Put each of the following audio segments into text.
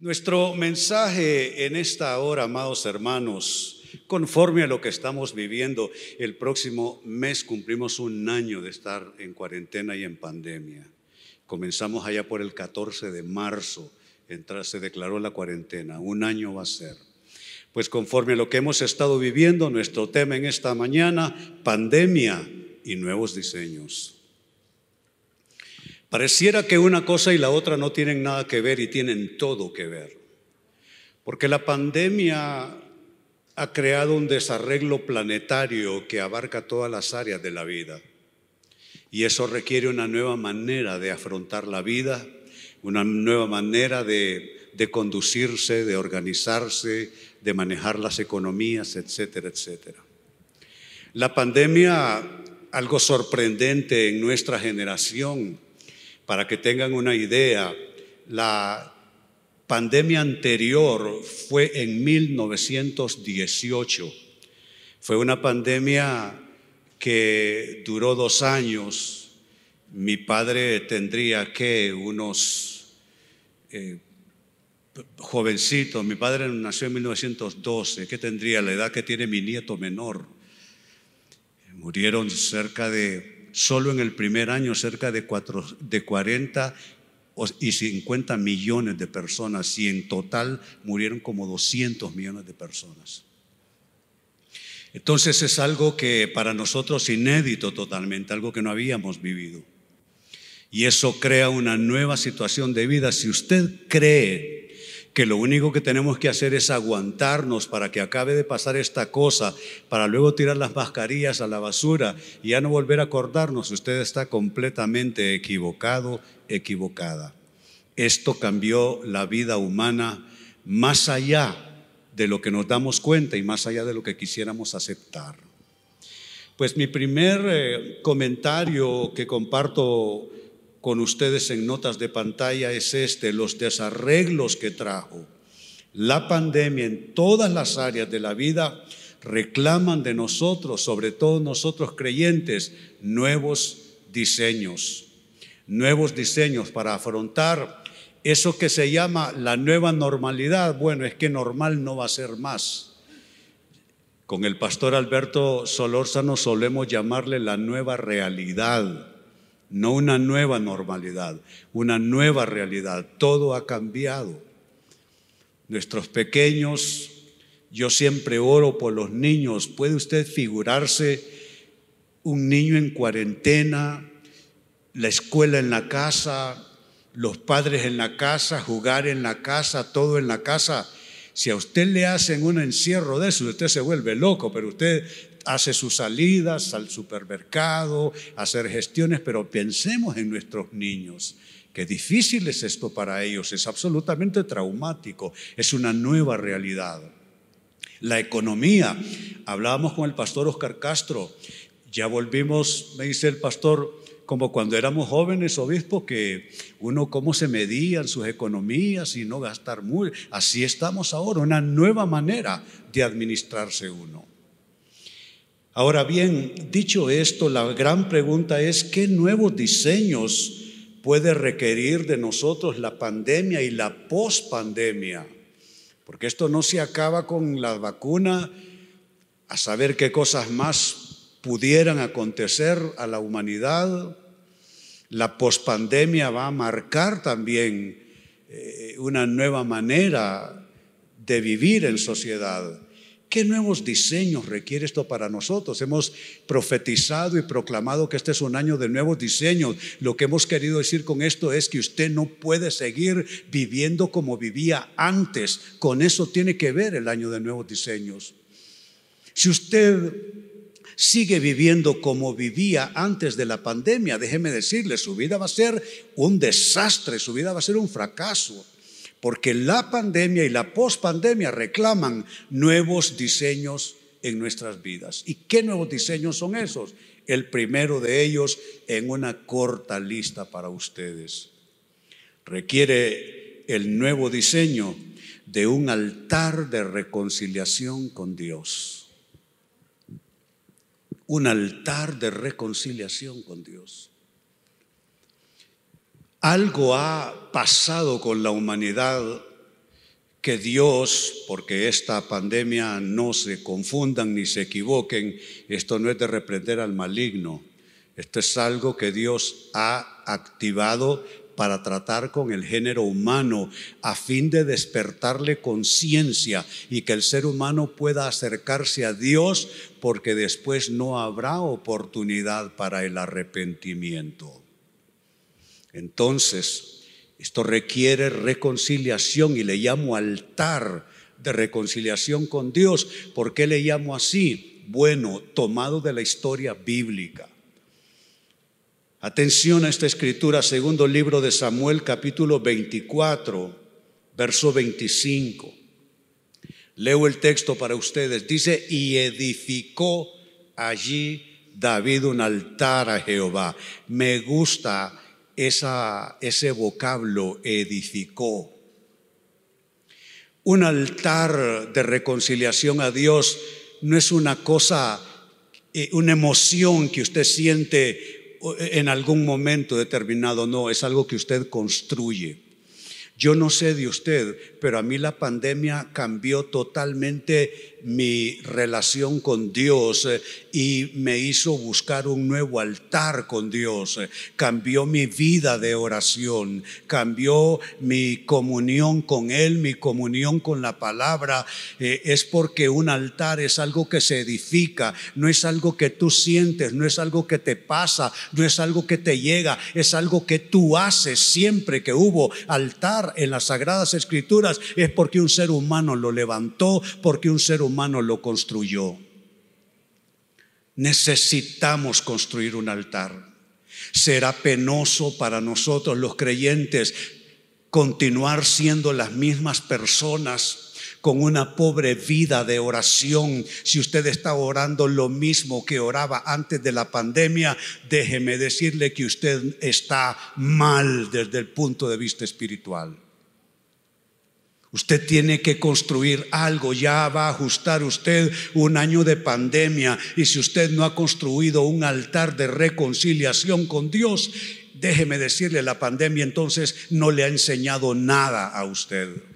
Nuestro mensaje en esta hora, amados hermanos, conforme a lo que estamos viviendo, el próximo mes cumplimos un año de estar en cuarentena y en pandemia. Comenzamos allá por el 14 de marzo, se declaró la cuarentena, un año va a ser. Pues conforme a lo que hemos estado viviendo, nuestro tema en esta mañana, pandemia y nuevos diseños. Pareciera que una cosa y la otra no tienen nada que ver y tienen todo que ver. Porque la pandemia ha creado un desarreglo planetario que abarca todas las áreas de la vida. Y eso requiere una nueva manera de afrontar la vida, una nueva manera de, conducirse, de organizarse, de manejar las economías, etcétera, etcétera. La pandemia, algo sorprendente en nuestra generación, para que tengan una idea, la pandemia anterior fue en 1918. Fue una pandemia que duró dos años. Mi padre tendría que unos eh, jovencitos. Mi padre nació en 1912. ¿Qué tendría la edad que tiene mi nieto menor? Murieron cerca de solo en el primer año cerca de, de 40 y 50 millones de personas y en total murieron como 200 millones de personas. Entonces es algo que para nosotros inédito totalmente, algo que no habíamos vivido. Y eso crea una nueva situación de vida. Si usted cree que lo único que tenemos que hacer es aguantarnos para que acabe de pasar esta cosa, para luego tirar las mascarillas a la basura y ya no volver a acordarnos. Usted está completamente equivocado, equivocada. Esto cambió la vida humana más allá de lo que nos damos cuenta y más allá de lo que quisiéramos aceptar. Pues mi primer eh, comentario que comparto con ustedes en notas de pantalla es este, los desarreglos que trajo. La pandemia en todas las áreas de la vida reclaman de nosotros, sobre todo nosotros creyentes, nuevos diseños, nuevos diseños para afrontar eso que se llama la nueva normalidad. Bueno, es que normal no va a ser más. Con el pastor Alberto Solórzano solemos llamarle la nueva realidad no una nueva normalidad, una nueva realidad. Todo ha cambiado. Nuestros pequeños, yo siempre oro por los niños. ¿Puede usted figurarse un niño en cuarentena, la escuela en la casa, los padres en la casa, jugar en la casa, todo en la casa? Si a usted le hacen un encierro de eso, usted se vuelve loco, pero usted hace sus salidas al supermercado, hacer gestiones, pero pensemos en nuestros niños. Qué difícil es esto para ellos, es absolutamente traumático, es una nueva realidad. La economía, hablábamos con el pastor Oscar Castro, ya volvimos, me dice el pastor, como cuando éramos jóvenes obispos, que uno cómo se medían sus economías y no gastar muy. Así estamos ahora, una nueva manera de administrarse uno. Ahora bien, dicho esto, la gran pregunta es, ¿qué nuevos diseños puede requerir de nosotros la pandemia y la pospandemia? Porque esto no se acaba con la vacuna, a saber qué cosas más pudieran acontecer a la humanidad. La pospandemia va a marcar también eh, una nueva manera de vivir en sociedad. ¿Qué nuevos diseños requiere esto para nosotros? Hemos profetizado y proclamado que este es un año de nuevos diseños. Lo que hemos querido decir con esto es que usted no puede seguir viviendo como vivía antes. Con eso tiene que ver el año de nuevos diseños. Si usted sigue viviendo como vivía antes de la pandemia, déjeme decirle, su vida va a ser un desastre, su vida va a ser un fracaso porque la pandemia y la pospandemia reclaman nuevos diseños en nuestras vidas. ¿Y qué nuevos diseños son esos? El primero de ellos en una corta lista para ustedes. Requiere el nuevo diseño de un altar de reconciliación con Dios. Un altar de reconciliación con Dios. Algo ha pasado con la humanidad que Dios, porque esta pandemia no se confundan ni se equivoquen, esto no es de reprender al maligno, esto es algo que Dios ha activado para tratar con el género humano a fin de despertarle conciencia y que el ser humano pueda acercarse a Dios porque después no habrá oportunidad para el arrepentimiento. Entonces, esto requiere reconciliación y le llamo altar de reconciliación con Dios. ¿Por qué le llamo así? Bueno, tomado de la historia bíblica. Atención a esta escritura, segundo libro de Samuel, capítulo 24, verso 25. Leo el texto para ustedes. Dice, y edificó allí David un altar a Jehová. Me gusta esa, ese vocablo, edificó. Un altar de reconciliación a Dios no es una cosa, eh, una emoción que usted siente en algún momento determinado, no, es algo que usted construye. Yo no sé de usted, pero a mí la pandemia cambió totalmente mi relación con Dios eh, y me hizo buscar un nuevo altar con Dios. Eh, cambió mi vida de oración, cambió mi comunión con Él, mi comunión con la palabra. Eh, es porque un altar es algo que se edifica, no es algo que tú sientes, no es algo que te pasa, no es algo que te llega, es algo que tú haces siempre que hubo altar en las sagradas escrituras. Es porque un ser humano lo levantó, porque un ser humano lo construyó. Necesitamos construir un altar. Será penoso para nosotros los creyentes continuar siendo las mismas personas con una pobre vida de oración. Si usted está orando lo mismo que oraba antes de la pandemia, déjeme decirle que usted está mal desde el punto de vista espiritual. Usted tiene que construir algo, ya va a ajustar usted un año de pandemia y si usted no ha construido un altar de reconciliación con Dios, déjeme decirle, la pandemia entonces no le ha enseñado nada a usted.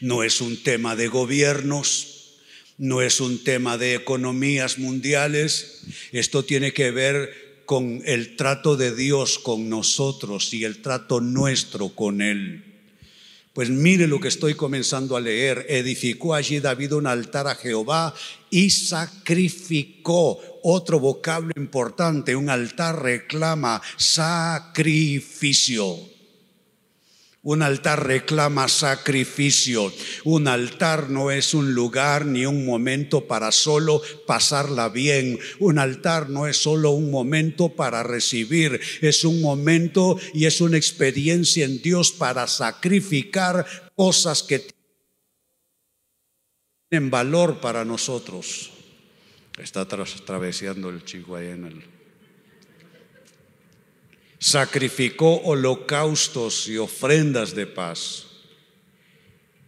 No es un tema de gobiernos, no es un tema de economías mundiales, esto tiene que ver con el trato de Dios con nosotros y el trato nuestro con Él. Pues mire lo que estoy comenzando a leer. Edificó allí David un altar a Jehová y sacrificó. Otro vocablo importante, un altar reclama sacrificio. Un altar reclama sacrificio. Un altar no es un lugar ni un momento para solo pasarla bien. Un altar no es solo un momento para recibir. Es un momento y es una experiencia en Dios para sacrificar cosas que tienen valor para nosotros. Está atravesando el chico ahí en el sacrificó holocaustos y ofrendas de paz.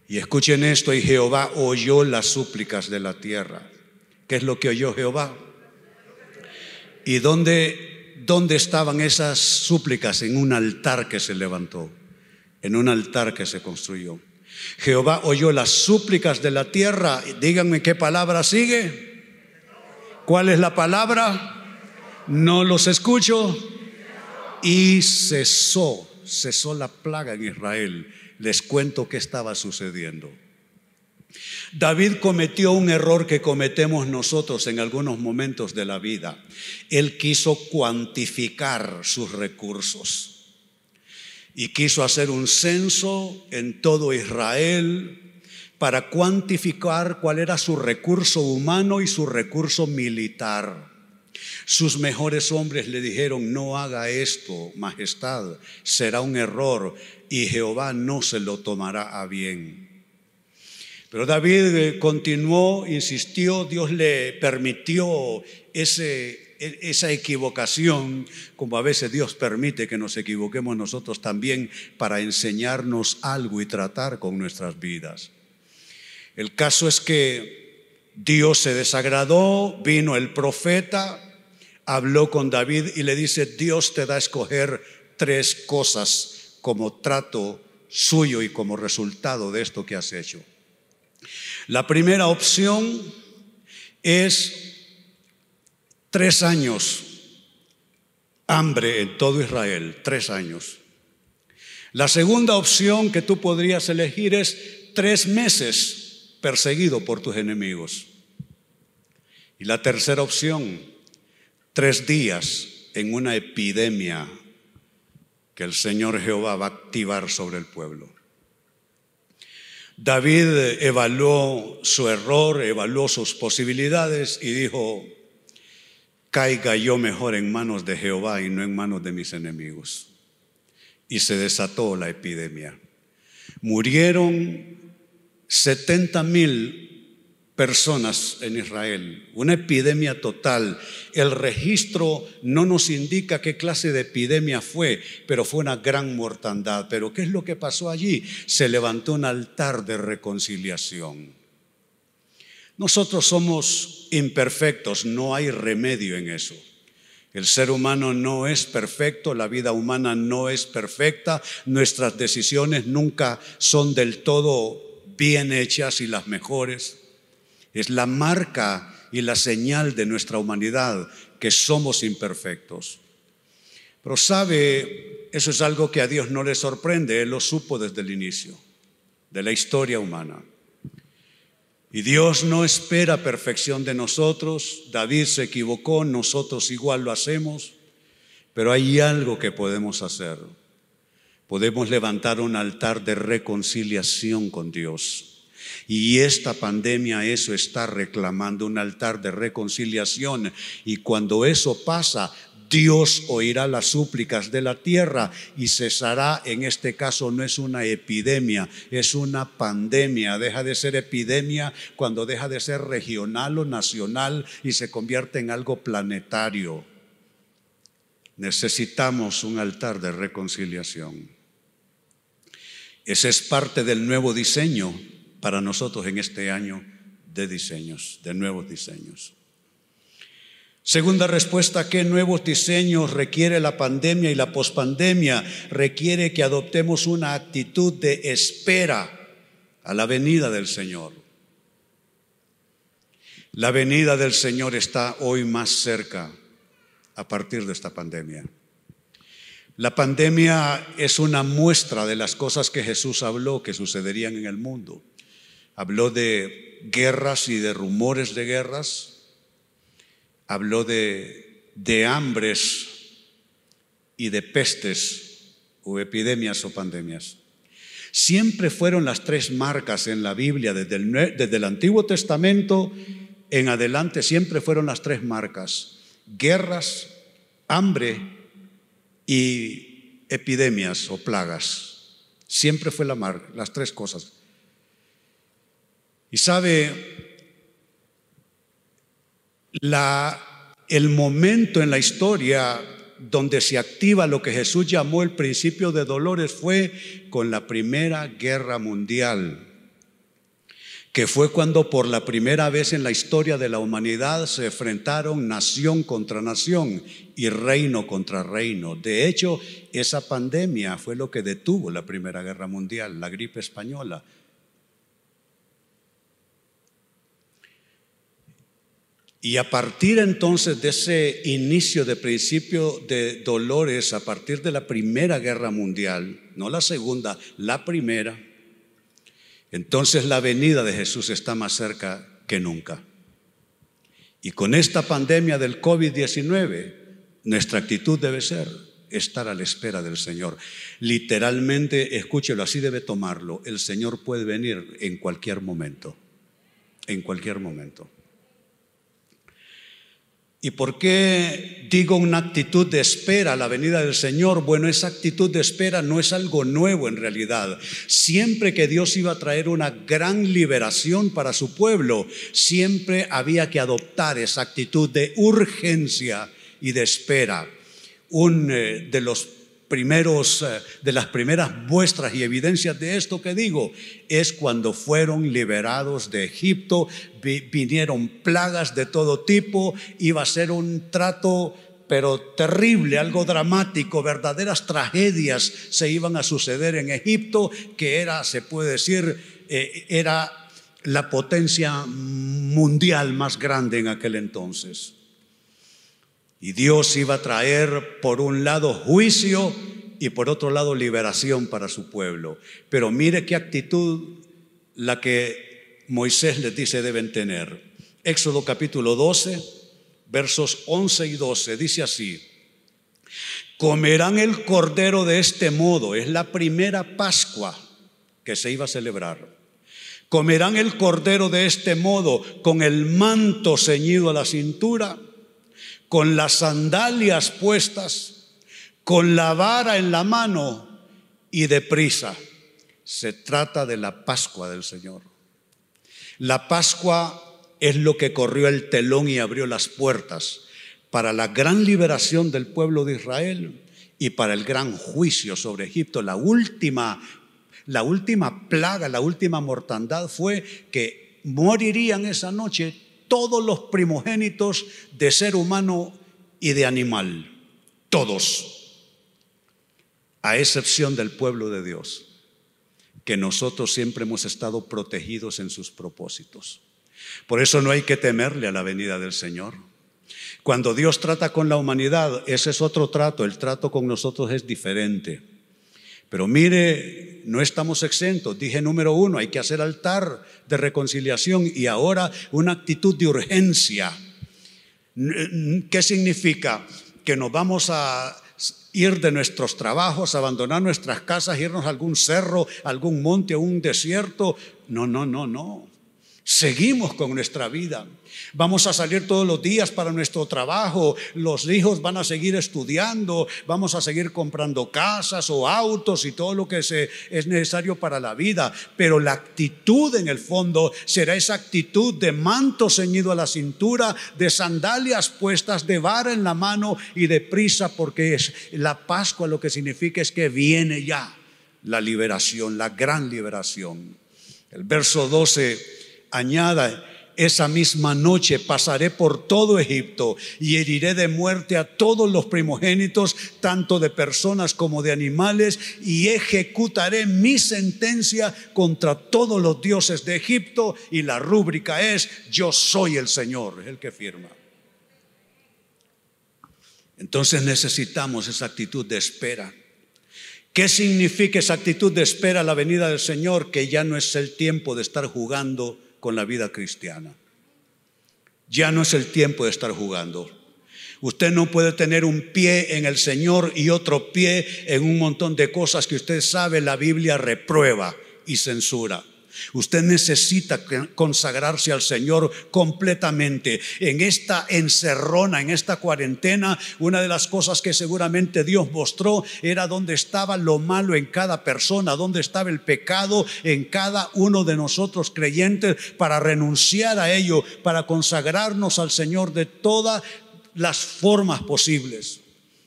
Y escuchen esto, y Jehová oyó las súplicas de la tierra. ¿Qué es lo que oyó Jehová? ¿Y dónde, dónde estaban esas súplicas? En un altar que se levantó, en un altar que se construyó. Jehová oyó las súplicas de la tierra. Díganme qué palabra sigue. ¿Cuál es la palabra? No los escucho y cesó, cesó la plaga en Israel. Les cuento qué estaba sucediendo. David cometió un error que cometemos nosotros en algunos momentos de la vida. Él quiso cuantificar sus recursos y quiso hacer un censo en todo Israel para cuantificar cuál era su recurso humano y su recurso militar. Sus mejores hombres le dijeron, no haga esto, majestad, será un error y Jehová no se lo tomará a bien. Pero David eh, continuó, insistió, Dios le permitió ese, e, esa equivocación, como a veces Dios permite que nos equivoquemos nosotros también para enseñarnos algo y tratar con nuestras vidas. El caso es que Dios se desagradó, vino el profeta, habló con David y le dice, Dios te da a escoger tres cosas como trato suyo y como resultado de esto que has hecho. La primera opción es tres años hambre en todo Israel, tres años. La segunda opción que tú podrías elegir es tres meses perseguido por tus enemigos. Y la tercera opción, tres días en una epidemia que el Señor Jehová va a activar sobre el pueblo. David evaluó su error, evaluó sus posibilidades y dijo, caiga yo mejor en manos de Jehová y no en manos de mis enemigos. Y se desató la epidemia. Murieron 70 mil personas en Israel, una epidemia total. El registro no nos indica qué clase de epidemia fue, pero fue una gran mortandad. Pero ¿qué es lo que pasó allí? Se levantó un altar de reconciliación. Nosotros somos imperfectos, no hay remedio en eso. El ser humano no es perfecto, la vida humana no es perfecta, nuestras decisiones nunca son del todo bien hechas y las mejores. Es la marca y la señal de nuestra humanidad que somos imperfectos. Pero sabe, eso es algo que a Dios no le sorprende, Él lo supo desde el inicio de la historia humana. Y Dios no espera perfección de nosotros, David se equivocó, nosotros igual lo hacemos, pero hay algo que podemos hacer. Podemos levantar un altar de reconciliación con Dios. Y esta pandemia eso está reclamando un altar de reconciliación. Y cuando eso pasa, Dios oirá las súplicas de la tierra y cesará, en este caso no es una epidemia, es una pandemia. Deja de ser epidemia cuando deja de ser regional o nacional y se convierte en algo planetario. Necesitamos un altar de reconciliación. Ese es parte del nuevo diseño para nosotros en este año de diseños, de nuevos diseños. Segunda respuesta, ¿qué nuevos diseños requiere la pandemia y la pospandemia? Requiere que adoptemos una actitud de espera a la venida del Señor. La venida del Señor está hoy más cerca a partir de esta pandemia. La pandemia es una muestra de las cosas que Jesús habló que sucederían en el mundo. Habló de guerras y de rumores de guerras. Habló de, de hambres y de pestes o epidemias o pandemias. Siempre fueron las tres marcas en la Biblia, desde el, desde el Antiguo Testamento en adelante, siempre fueron las tres marcas. Guerras, hambre y epidemias o plagas. Siempre fue la marca, las tres cosas. Y sabe, el momento en la historia donde se activa lo que Jesús llamó el principio de dolores fue con la Primera Guerra Mundial, que fue cuando por la primera vez en la historia de la humanidad se enfrentaron nación contra nación y reino contra reino. De hecho, esa pandemia fue lo que detuvo la Primera Guerra Mundial, la gripe española. Y a partir entonces de ese inicio de principio de dolores, a partir de la Primera Guerra Mundial, no la segunda, la primera, entonces la venida de Jesús está más cerca que nunca. Y con esta pandemia del COVID-19, nuestra actitud debe ser estar a la espera del Señor. Literalmente, escúchelo, así debe tomarlo. El Señor puede venir en cualquier momento, en cualquier momento. ¿Y por qué digo una actitud de espera a la venida del Señor? Bueno, esa actitud de espera no es algo nuevo en realidad. Siempre que Dios iba a traer una gran liberación para su pueblo, siempre había que adoptar esa actitud de urgencia y de espera. Un eh, de los primeros, eh, de las primeras muestras y evidencias de esto que digo, es cuando fueron liberados de Egipto, vinieron plagas de todo tipo, iba a ser un trato pero terrible, algo dramático, verdaderas tragedias se iban a suceder en Egipto, que era, se puede decir, eh, era la potencia mundial más grande en aquel entonces. Y Dios iba a traer por un lado juicio y por otro lado liberación para su pueblo. Pero mire qué actitud la que Moisés les dice deben tener. Éxodo capítulo 12 versos 11 y 12, dice así, comerán el cordero de este modo, es la primera Pascua que se iba a celebrar. Comerán el cordero de este modo, con el manto ceñido a la cintura, con las sandalias puestas, con la vara en la mano y deprisa. Se trata de la Pascua del Señor. La Pascua es lo que corrió el telón y abrió las puertas para la gran liberación del pueblo de Israel y para el gran juicio sobre Egipto. La última, la última plaga, la última mortandad fue que morirían esa noche todos los primogénitos de ser humano y de animal. Todos. A excepción del pueblo de Dios, que nosotros siempre hemos estado protegidos en sus propósitos. Por eso no hay que temerle a la venida del Señor. Cuando Dios trata con la humanidad, ese es otro trato, el trato con nosotros es diferente. Pero mire, no estamos exentos. Dije número uno, hay que hacer altar de reconciliación y ahora una actitud de urgencia. ¿Qué significa? Que nos vamos a ir de nuestros trabajos, abandonar nuestras casas, irnos a algún cerro, algún monte, a un desierto. No, no, no, no. Seguimos con nuestra vida. Vamos a salir todos los días para nuestro trabajo. Los hijos van a seguir estudiando. Vamos a seguir comprando casas o autos y todo lo que es necesario para la vida. Pero la actitud en el fondo será esa actitud de manto ceñido a la cintura, de sandalias puestas, de vara en la mano y de prisa, porque es la Pascua lo que significa es que viene ya la liberación, la gran liberación. El verso 12 añada, esa misma noche pasaré por todo Egipto y heriré de muerte a todos los primogénitos, tanto de personas como de animales, y ejecutaré mi sentencia contra todos los dioses de Egipto. Y la rúbrica es, yo soy el Señor, el que firma. Entonces necesitamos esa actitud de espera. ¿Qué significa esa actitud de espera a la venida del Señor? Que ya no es el tiempo de estar jugando con la vida cristiana. Ya no es el tiempo de estar jugando. Usted no puede tener un pie en el Señor y otro pie en un montón de cosas que usted sabe la Biblia reprueba y censura. Usted necesita consagrarse al Señor completamente. En esta encerrona, en esta cuarentena, una de las cosas que seguramente Dios mostró era dónde estaba lo malo en cada persona, dónde estaba el pecado en cada uno de nosotros creyentes para renunciar a ello, para consagrarnos al Señor de todas las formas posibles.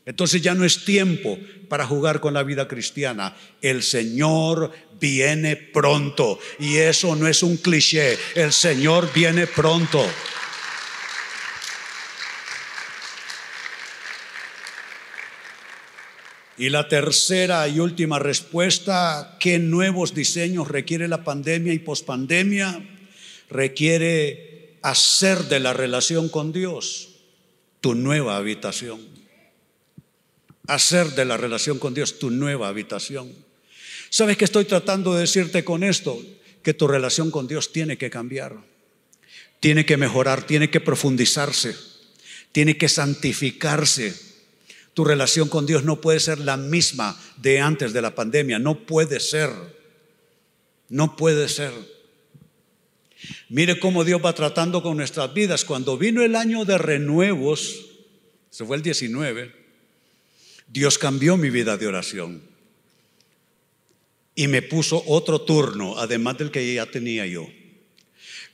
Entonces ya no es tiempo para jugar con la vida cristiana. El Señor viene pronto. Y eso no es un cliché. El Señor viene pronto. Y la tercera y última respuesta, ¿qué nuevos diseños requiere la pandemia y pospandemia? Requiere hacer de la relación con Dios tu nueva habitación hacer de la relación con Dios tu nueva habitación. ¿Sabes qué estoy tratando de decirte con esto? Que tu relación con Dios tiene que cambiar, tiene que mejorar, tiene que profundizarse, tiene que santificarse. Tu relación con Dios no puede ser la misma de antes de la pandemia, no puede ser, no puede ser. Mire cómo Dios va tratando con nuestras vidas. Cuando vino el año de renuevos, se fue el 19, Dios cambió mi vida de oración y me puso otro turno, además del que ya tenía yo.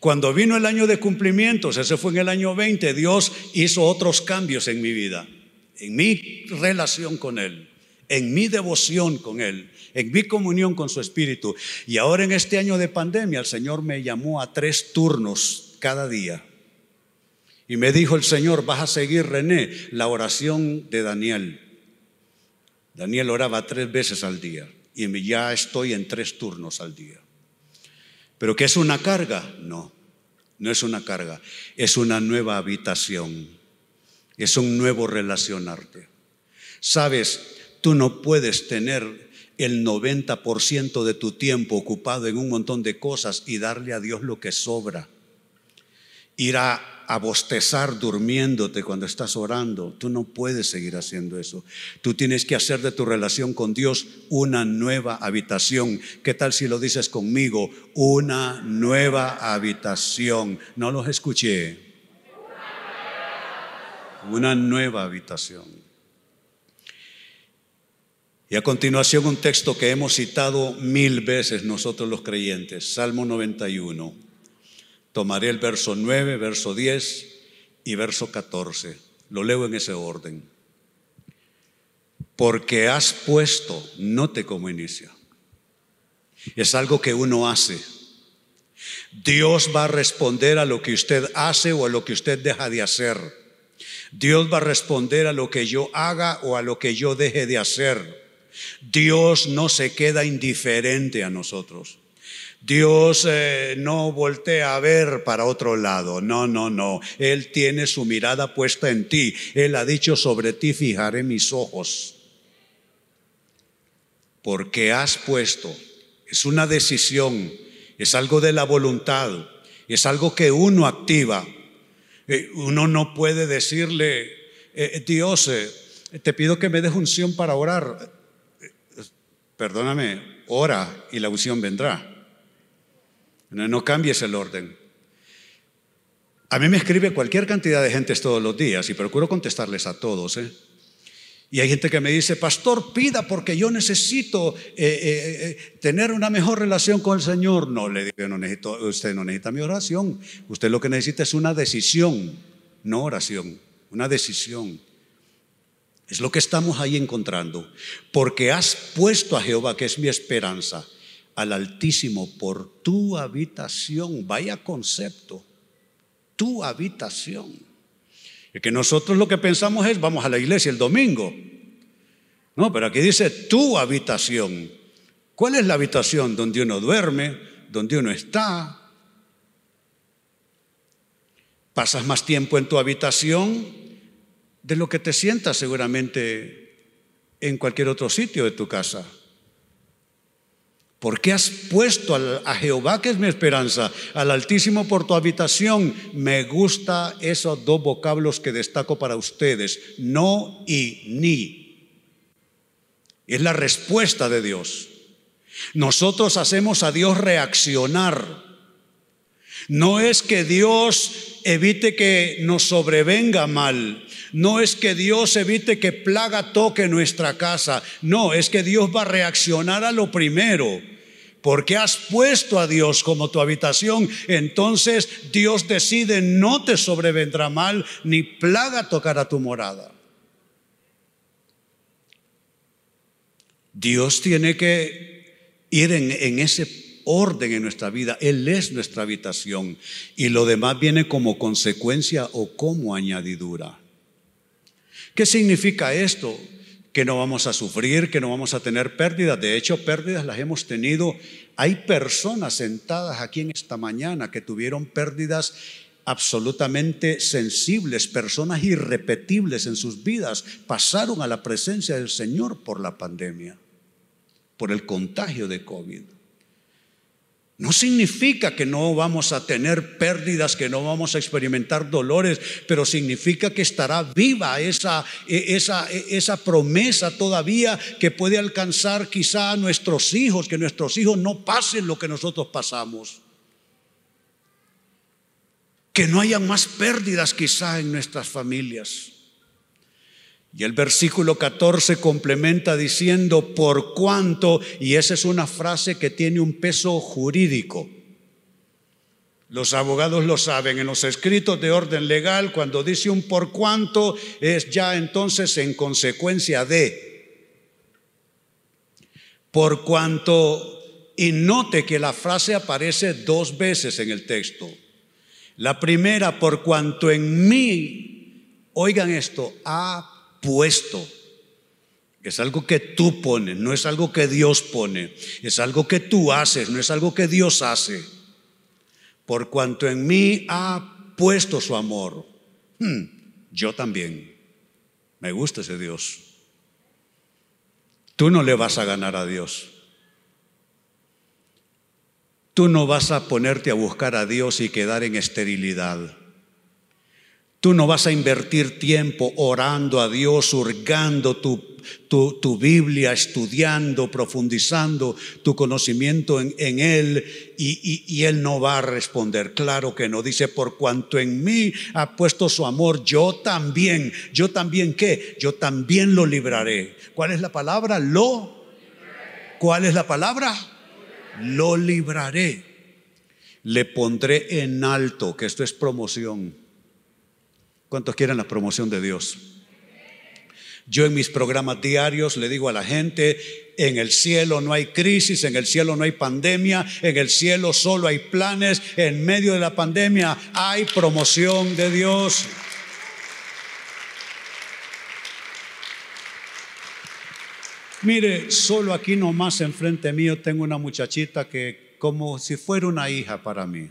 Cuando vino el año de cumplimientos, ese fue en el año 20, Dios hizo otros cambios en mi vida, en mi relación con Él, en mi devoción con Él, en mi comunión con su Espíritu. Y ahora en este año de pandemia, el Señor me llamó a tres turnos cada día. Y me dijo el Señor, vas a seguir, René, la oración de Daniel. Daniel oraba tres veces al día y ya estoy en tres turnos al día. ¿Pero qué es una carga? No, no es una carga, es una nueva habitación, es un nuevo relacionarte. Sabes, tú no puedes tener el 90% de tu tiempo ocupado en un montón de cosas y darle a Dios lo que sobra. Ir a a bostezar durmiéndote cuando estás orando. Tú no puedes seguir haciendo eso. Tú tienes que hacer de tu relación con Dios una nueva habitación. ¿Qué tal si lo dices conmigo? Una nueva habitación. No los escuché. Una nueva habitación. Y a continuación un texto que hemos citado mil veces nosotros los creyentes, Salmo 91. Tomaré el verso 9, verso 10 y verso 14. Lo leo en ese orden. Porque has puesto, note como inicia. Es algo que uno hace. Dios va a responder a lo que usted hace o a lo que usted deja de hacer. Dios va a responder a lo que yo haga o a lo que yo deje de hacer. Dios no se queda indiferente a nosotros. Dios eh, no voltea a ver para otro lado. No, no, no. Él tiene su mirada puesta en ti. Él ha dicho sobre ti fijaré mis ojos. Porque has puesto. Es una decisión. Es algo de la voluntad. Es algo que uno activa. Eh, uno no puede decirle, eh, Dios, te pido que me des unción para orar. Perdóname, ora y la unción vendrá. No, cambies el orden. A mí me escribe cualquier cantidad de gente todos los días y procuro contestarles a todos. ¿eh? Y hay gente que me dice, pastor, pida porque yo necesito eh, eh, tener una mejor relación con el Señor. No, le digo, no necesito, usted no necesita mi oración. Usted lo que necesita es una decisión, no oración, una decisión. Es lo que estamos ahí encontrando. Porque has puesto a Jehová, que es mi esperanza, al Altísimo por tu habitación. Vaya concepto, tu habitación. Y que nosotros lo que pensamos es, vamos a la iglesia el domingo. No, pero aquí dice tu habitación. ¿Cuál es la habitación donde uno duerme, donde uno está? Pasas más tiempo en tu habitación de lo que te sientas seguramente en cualquier otro sitio de tu casa. ¿Por qué has puesto a Jehová, que es mi esperanza, al Altísimo por tu habitación? Me gusta esos dos vocablos que destaco para ustedes, no y ni. Es la respuesta de Dios. Nosotros hacemos a Dios reaccionar. No es que Dios evite que nos sobrevenga mal. No es que Dios evite que plaga toque nuestra casa. No, es que Dios va a reaccionar a lo primero. Porque has puesto a Dios como tu habitación, entonces Dios decide no te sobrevendrá mal ni plaga tocará tu morada. Dios tiene que ir en, en ese orden en nuestra vida. Él es nuestra habitación y lo demás viene como consecuencia o como añadidura. ¿Qué significa esto? Que no vamos a sufrir, que no vamos a tener pérdidas. De hecho, pérdidas las hemos tenido. Hay personas sentadas aquí en esta mañana que tuvieron pérdidas absolutamente sensibles, personas irrepetibles en sus vidas, pasaron a la presencia del Señor por la pandemia, por el contagio de COVID. No significa que no vamos a tener pérdidas, que no vamos a experimentar dolores, pero significa que estará viva esa, e, esa, e, esa promesa todavía que puede alcanzar quizá a nuestros hijos, que nuestros hijos no pasen lo que nosotros pasamos. Que no haya más pérdidas quizá en nuestras familias. Y el versículo 14 complementa diciendo, por cuanto, y esa es una frase que tiene un peso jurídico. Los abogados lo saben, en los escritos de orden legal, cuando dice un por cuanto, es ya entonces en consecuencia de. Por cuanto, y note que la frase aparece dos veces en el texto. La primera, por cuanto en mí, oigan esto, ha puesto. Es algo que tú pones, no es algo que Dios pone, es algo que tú haces, no es algo que Dios hace. Por cuanto en mí ha puesto su amor, hmm, yo también. Me gusta ese Dios. Tú no le vas a ganar a Dios. Tú no vas a ponerte a buscar a Dios y quedar en esterilidad. Tú no vas a invertir tiempo orando a Dios, hurgando tu, tu, Biblia, estudiando, profundizando tu conocimiento en, Él y, y, Él no va a responder. Claro que no. Dice, por cuanto en mí ha puesto su amor, yo también, yo también qué, yo también lo libraré. ¿Cuál es la palabra? Lo. ¿Cuál es la palabra? lo libraré. Le pondré en alto, que esto es promoción. ¿Cuántos quieren la promoción de Dios? Yo en mis programas diarios le digo a la gente, en el cielo no hay crisis, en el cielo no hay pandemia, en el cielo solo hay planes, en medio de la pandemia hay promoción de Dios. Mire, solo aquí nomás enfrente mío tengo una muchachita que como si fuera una hija para mí.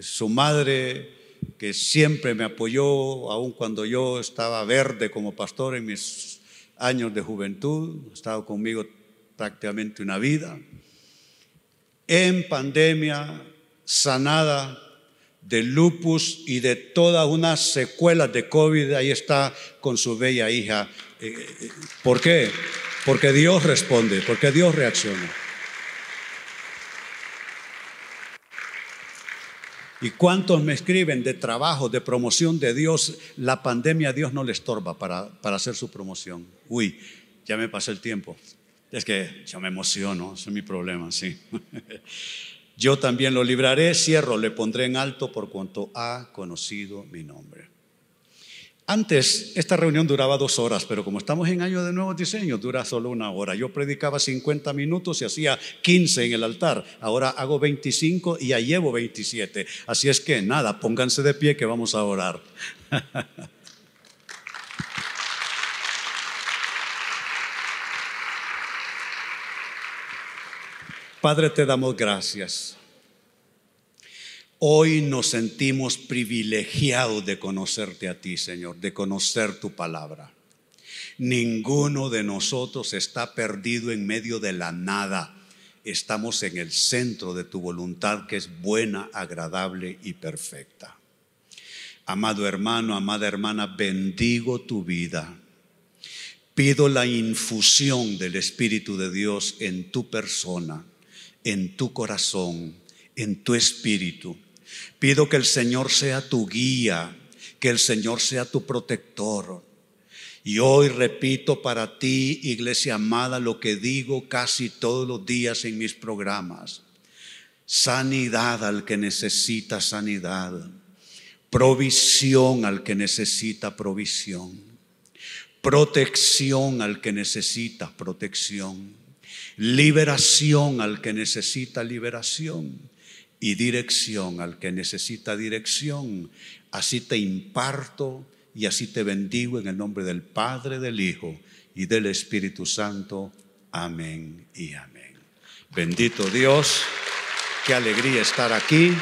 Su madre que siempre me apoyó, aun cuando yo estaba verde como pastor en mis años de juventud, ha estado conmigo prácticamente una vida. En pandemia, sanada de lupus y de todas unas secuelas de COVID, ahí está con su bella hija. Eh, eh, ¿Por qué? Porque Dios responde, porque Dios reacciona. ¿Y cuántos me escriben de trabajo, de promoción de Dios? La pandemia a Dios no le estorba para, para hacer su promoción. Uy, ya me pasó el tiempo. Es que yo me emociono, ese es mi problema, sí. Yo también lo libraré, cierro, le pondré en alto por cuanto ha conocido mi nombre. Antes esta reunión duraba dos horas, pero como estamos en año de nuevos diseños, dura solo una hora. Yo predicaba 50 minutos y hacía 15 en el altar. Ahora hago 25 y ya llevo 27. Así es que nada, pónganse de pie que vamos a orar. Padre, te damos gracias Hoy nos sentimos privilegiados de conocerte a ti, Señor, de conocer tu palabra. Ninguno de nosotros está perdido en medio de la nada. Estamos en el centro de tu voluntad que es buena, agradable y perfecta. Amado hermano, amada hermana, bendigo tu vida. Pido la infusión del Espíritu de Dios en tu persona, en tu corazón, en tu espíritu Pido que el Señor sea tu guía, que el Señor sea tu protector. Y hoy repito para ti, iglesia amada, lo que digo casi todos los días en mis programas. Sanidad al que necesita sanidad. Provisión al que necesita provisión. Protección al que necesita protección. Liberación al que necesita liberación y dirección al que necesita dirección. Así te imparto y así te bendigo en el nombre del Padre, del Hijo y del Espíritu Santo. Amén y amén. Bendito Dios, qué alegría estar aquí.